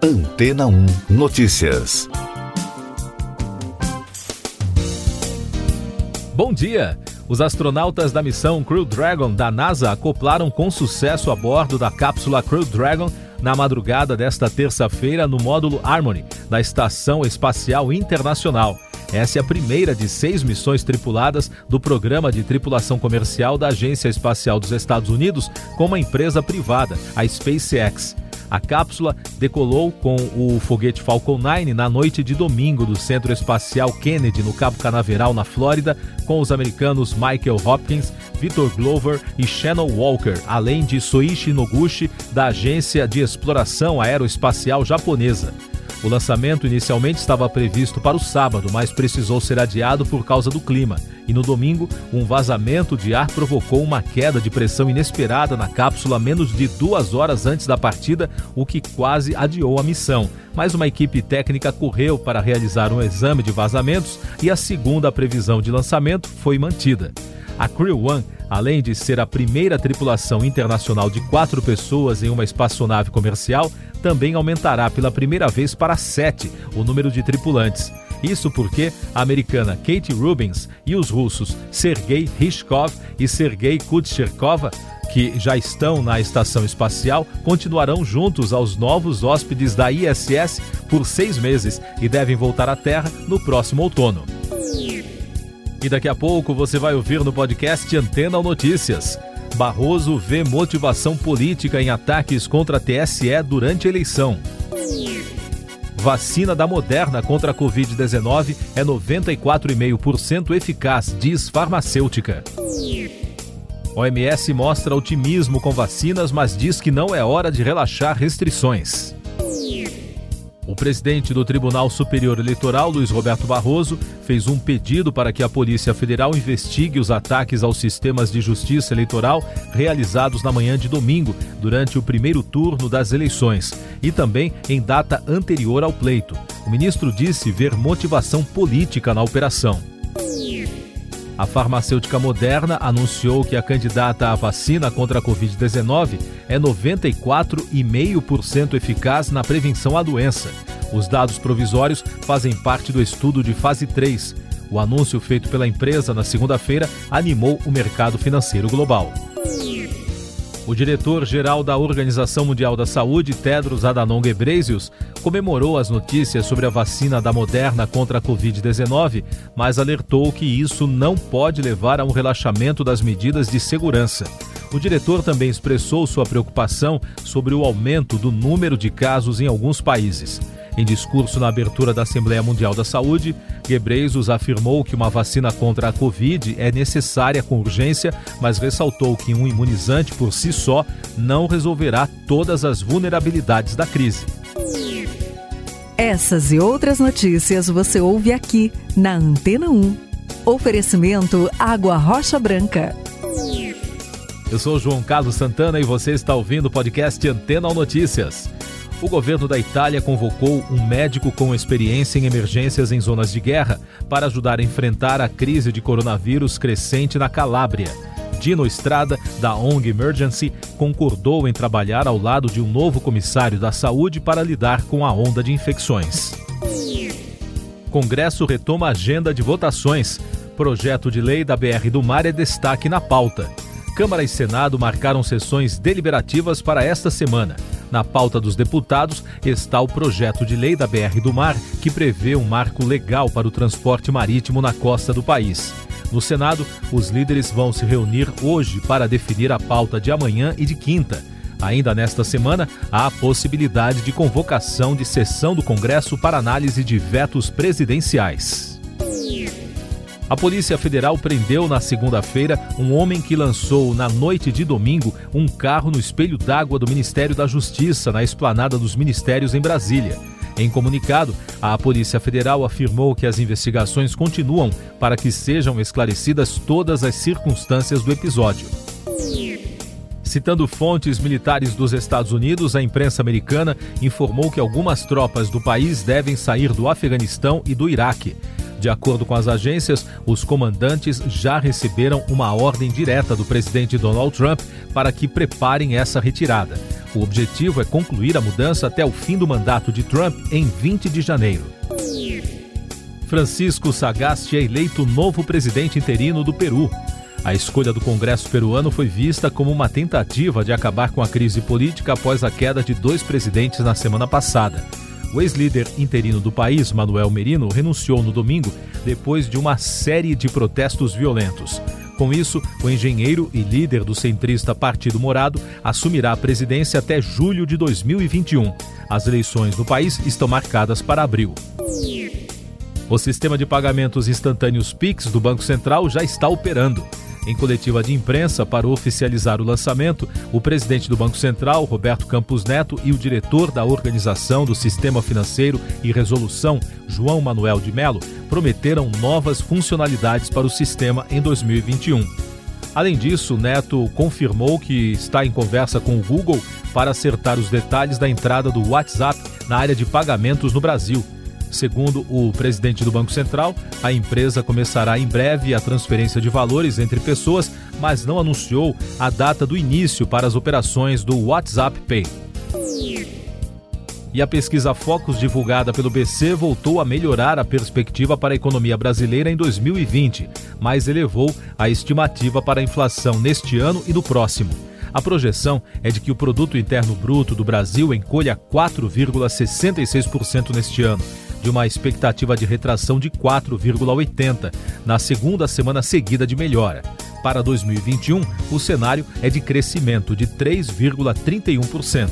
Antena 1 Notícias. Bom dia! Os astronautas da missão Crew Dragon da NASA acoplaram com sucesso a bordo da cápsula Crew Dragon na madrugada desta terça-feira no módulo Harmony da Estação Espacial Internacional. Essa é a primeira de seis missões tripuladas do programa de tripulação comercial da Agência Espacial dos Estados Unidos com uma empresa privada, a SpaceX. A cápsula decolou com o foguete Falcon 9 na noite de domingo do Centro Espacial Kennedy, no Cabo Canaveral, na Flórida, com os americanos Michael Hopkins, Victor Glover e Shannon Walker, além de Soichi Noguchi, da Agência de Exploração Aeroespacial Japonesa. O lançamento inicialmente estava previsto para o sábado, mas precisou ser adiado por causa do clima. E no domingo, um vazamento de ar provocou uma queda de pressão inesperada na cápsula menos de duas horas antes da partida, o que quase adiou a missão. Mas uma equipe técnica correu para realizar um exame de vazamentos e a segunda previsão de lançamento foi mantida. A Crew One além de ser a primeira tripulação internacional de quatro pessoas em uma espaçonave comercial, também aumentará pela primeira vez para sete o número de tripulantes. Isso porque a americana Kate Rubins e os russos Sergei Rishkov e Sergei Kudcherkova, que já estão na estação espacial, continuarão juntos aos novos hóspedes da ISS por seis meses e devem voltar à Terra no próximo outono. E daqui a pouco você vai ouvir no podcast Antena Notícias. Barroso vê motivação política em ataques contra a TSE durante a eleição. Vacina da Moderna contra a Covid-19 é 94,5% eficaz, diz farmacêutica. OMS mostra otimismo com vacinas, mas diz que não é hora de relaxar restrições. O presidente do Tribunal Superior Eleitoral, Luiz Roberto Barroso, fez um pedido para que a Polícia Federal investigue os ataques aos sistemas de justiça eleitoral realizados na manhã de domingo, durante o primeiro turno das eleições, e também em data anterior ao pleito. O ministro disse ver motivação política na operação. A farmacêutica Moderna anunciou que a candidata à vacina contra a Covid-19 é 94,5% eficaz na prevenção à doença. Os dados provisórios fazem parte do estudo de fase 3. O anúncio feito pela empresa na segunda-feira animou o mercado financeiro global. O diretor-geral da Organização Mundial da Saúde, Tedros Adhanom Ghebreyesus, comemorou as notícias sobre a vacina da Moderna contra a Covid-19, mas alertou que isso não pode levar a um relaxamento das medidas de segurança. O diretor também expressou sua preocupação sobre o aumento do número de casos em alguns países. Em discurso na abertura da Assembleia Mundial da Saúde, Gebreyesus afirmou que uma vacina contra a Covid é necessária com urgência, mas ressaltou que um imunizante por si só não resolverá todas as vulnerabilidades da crise. Essas e outras notícias você ouve aqui na Antena 1. Oferecimento Água Rocha Branca. Eu sou João Carlos Santana e você está ouvindo o podcast Antena Notícias o governo da Itália convocou um médico com experiência em emergências em zonas de guerra para ajudar a enfrentar a crise de coronavírus crescente na Calábria. Dino Estrada, da ONG Emergency, concordou em trabalhar ao lado de um novo comissário da saúde para lidar com a onda de infecções. Congresso retoma a agenda de votações. Projeto de lei da BR do Mar é destaque na pauta. Câmara e Senado marcaram sessões deliberativas para esta semana. Na pauta dos deputados está o projeto de lei da BR do Mar, que prevê um marco legal para o transporte marítimo na costa do país. No Senado, os líderes vão se reunir hoje para definir a pauta de amanhã e de quinta. Ainda nesta semana, há a possibilidade de convocação de sessão do Congresso para análise de vetos presidenciais. A Polícia Federal prendeu na segunda-feira um homem que lançou na noite de domingo um carro no espelho d'água do Ministério da Justiça, na esplanada dos ministérios em Brasília. Em comunicado, a Polícia Federal afirmou que as investigações continuam para que sejam esclarecidas todas as circunstâncias do episódio. Citando fontes militares dos Estados Unidos, a imprensa americana informou que algumas tropas do país devem sair do Afeganistão e do Iraque. De acordo com as agências, os comandantes já receberam uma ordem direta do presidente Donald Trump para que preparem essa retirada. O objetivo é concluir a mudança até o fim do mandato de Trump em 20 de janeiro. Francisco Sagasti é eleito novo presidente interino do Peru. A escolha do Congresso peruano foi vista como uma tentativa de acabar com a crise política após a queda de dois presidentes na semana passada. O ex-líder interino do país, Manuel Merino, renunciou no domingo depois de uma série de protestos violentos. Com isso, o engenheiro e líder do centrista Partido Morado assumirá a presidência até julho de 2021. As eleições no país estão marcadas para abril. O sistema de pagamentos instantâneos Pix do Banco Central já está operando. Em coletiva de imprensa para oficializar o lançamento, o presidente do Banco Central, Roberto Campos Neto, e o diretor da Organização do Sistema Financeiro e Resolução, João Manuel de Mello, prometeram novas funcionalidades para o sistema em 2021. Além disso, Neto confirmou que está em conversa com o Google para acertar os detalhes da entrada do WhatsApp na área de pagamentos no Brasil. Segundo o presidente do Banco Central, a empresa começará em breve a transferência de valores entre pessoas, mas não anunciou a data do início para as operações do WhatsApp Pay. E a pesquisa Focus divulgada pelo BC voltou a melhorar a perspectiva para a economia brasileira em 2020, mas elevou a estimativa para a inflação neste ano e no próximo. A projeção é de que o produto interno bruto do Brasil encolha 4,66% neste ano de uma expectativa de retração de 4,80 na segunda semana seguida de melhora. Para 2021, o cenário é de crescimento de 3,31%.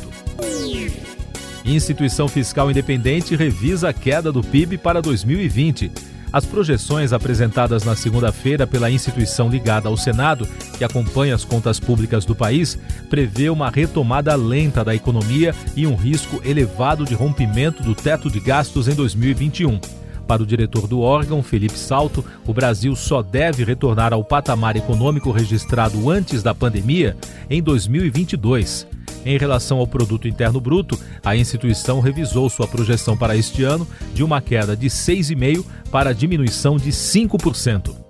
Instituição Fiscal Independente revisa a queda do PIB para 2020. As projeções apresentadas na segunda-feira pela instituição ligada ao Senado, que acompanha as contas públicas do país, prevê uma retomada lenta da economia e um risco elevado de rompimento do teto de gastos em 2021. Para o diretor do órgão, Felipe Salto, o Brasil só deve retornar ao patamar econômico registrado antes da pandemia em 2022. Em relação ao produto interno bruto, a instituição revisou sua projeção para este ano de uma queda de 6,5 para diminuição de 5%.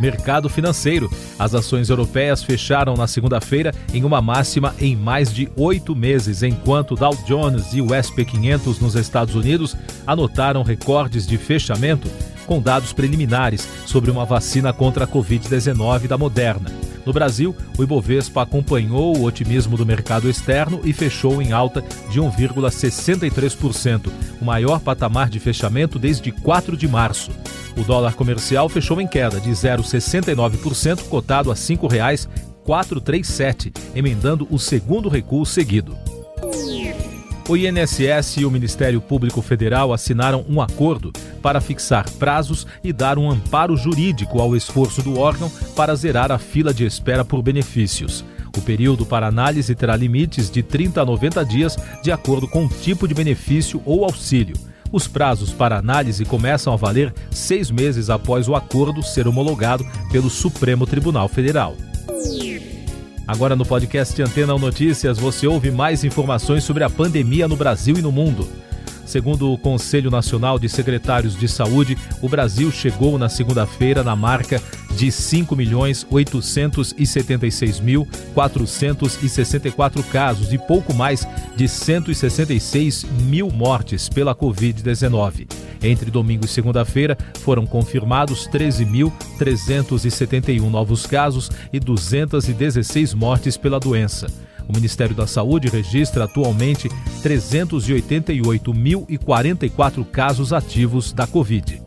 Mercado financeiro. As ações europeias fecharam na segunda-feira em uma máxima em mais de oito meses, enquanto Dow Jones e o SP 500 nos Estados Unidos anotaram recordes de fechamento com dados preliminares sobre uma vacina contra a Covid-19 da Moderna. No Brasil, o Ibovespa acompanhou o otimismo do mercado externo e fechou em alta de 1,63%, o maior patamar de fechamento desde 4 de março. O dólar comercial fechou em queda de 0,69%, cotado a R$ 5,437, emendando o segundo recuo seguido. O INSS e o Ministério Público Federal assinaram um acordo para fixar prazos e dar um amparo jurídico ao esforço do órgão para zerar a fila de espera por benefícios. O período para análise terá limites de 30 a 90 dias, de acordo com o tipo de benefício ou auxílio. Os prazos para análise começam a valer seis meses após o acordo ser homologado pelo Supremo Tribunal Federal. Agora no podcast Antena Notícias você ouve mais informações sobre a pandemia no Brasil e no mundo. Segundo o Conselho Nacional de Secretários de Saúde, o Brasil chegou na segunda-feira na marca de 5.876.464 casos e pouco mais de 166 mil mortes pela Covid-19. Entre domingo e segunda-feira, foram confirmados 13.371 novos casos e 216 mortes pela doença. O Ministério da Saúde registra atualmente 388.044 casos ativos da Covid.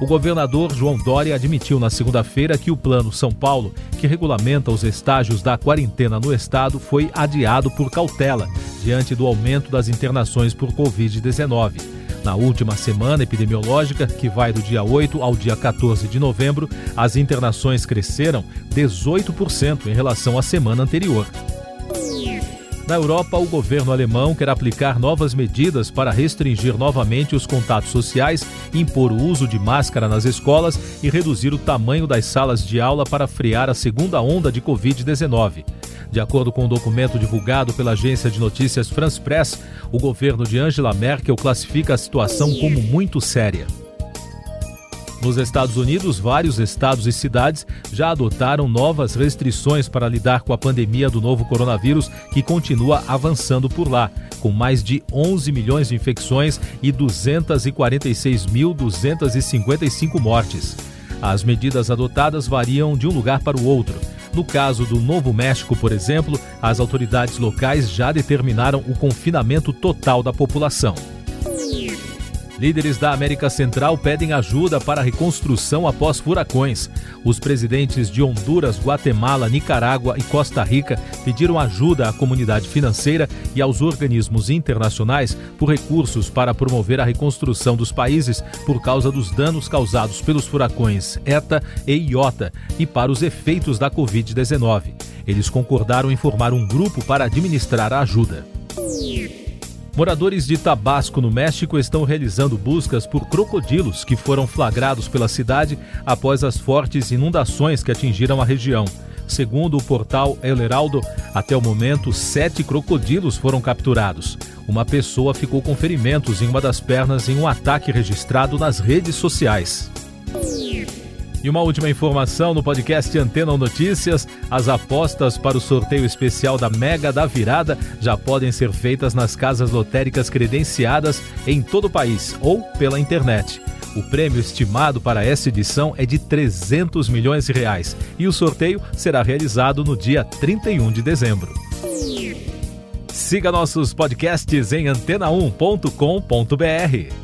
O governador João Dória admitiu na segunda-feira que o Plano São Paulo, que regulamenta os estágios da quarentena no estado, foi adiado por cautela, diante do aumento das internações por Covid-19. Na última semana epidemiológica, que vai do dia 8 ao dia 14 de novembro, as internações cresceram 18% em relação à semana anterior. Na Europa, o governo alemão quer aplicar novas medidas para restringir novamente os contatos sociais, impor o uso de máscara nas escolas e reduzir o tamanho das salas de aula para frear a segunda onda de Covid-19. De acordo com um documento divulgado pela agência de notícias France Press, o governo de Angela Merkel classifica a situação como muito séria. Nos Estados Unidos, vários estados e cidades já adotaram novas restrições para lidar com a pandemia do novo coronavírus, que continua avançando por lá, com mais de 11 milhões de infecções e 246.255 mortes. As medidas adotadas variam de um lugar para o outro. No caso do Novo México, por exemplo, as autoridades locais já determinaram o confinamento total da população. Líderes da América Central pedem ajuda para a reconstrução após furacões. Os presidentes de Honduras, Guatemala, Nicarágua e Costa Rica pediram ajuda à comunidade financeira e aos organismos internacionais por recursos para promover a reconstrução dos países por causa dos danos causados pelos furacões ETA e IOTA e para os efeitos da Covid-19. Eles concordaram em formar um grupo para administrar a ajuda. Moradores de Tabasco, no México, estão realizando buscas por crocodilos que foram flagrados pela cidade após as fortes inundações que atingiram a região. Segundo o portal El Heraldo, até o momento, sete crocodilos foram capturados. Uma pessoa ficou com ferimentos em uma das pernas em um ataque registrado nas redes sociais. E uma última informação no podcast Antena Notícias: as apostas para o sorteio especial da Mega da Virada já podem ser feitas nas casas lotéricas credenciadas em todo o país ou pela internet. O prêmio estimado para essa edição é de 300 milhões de reais e o sorteio será realizado no dia 31 de dezembro. Siga nossos podcasts em antena1.com.br.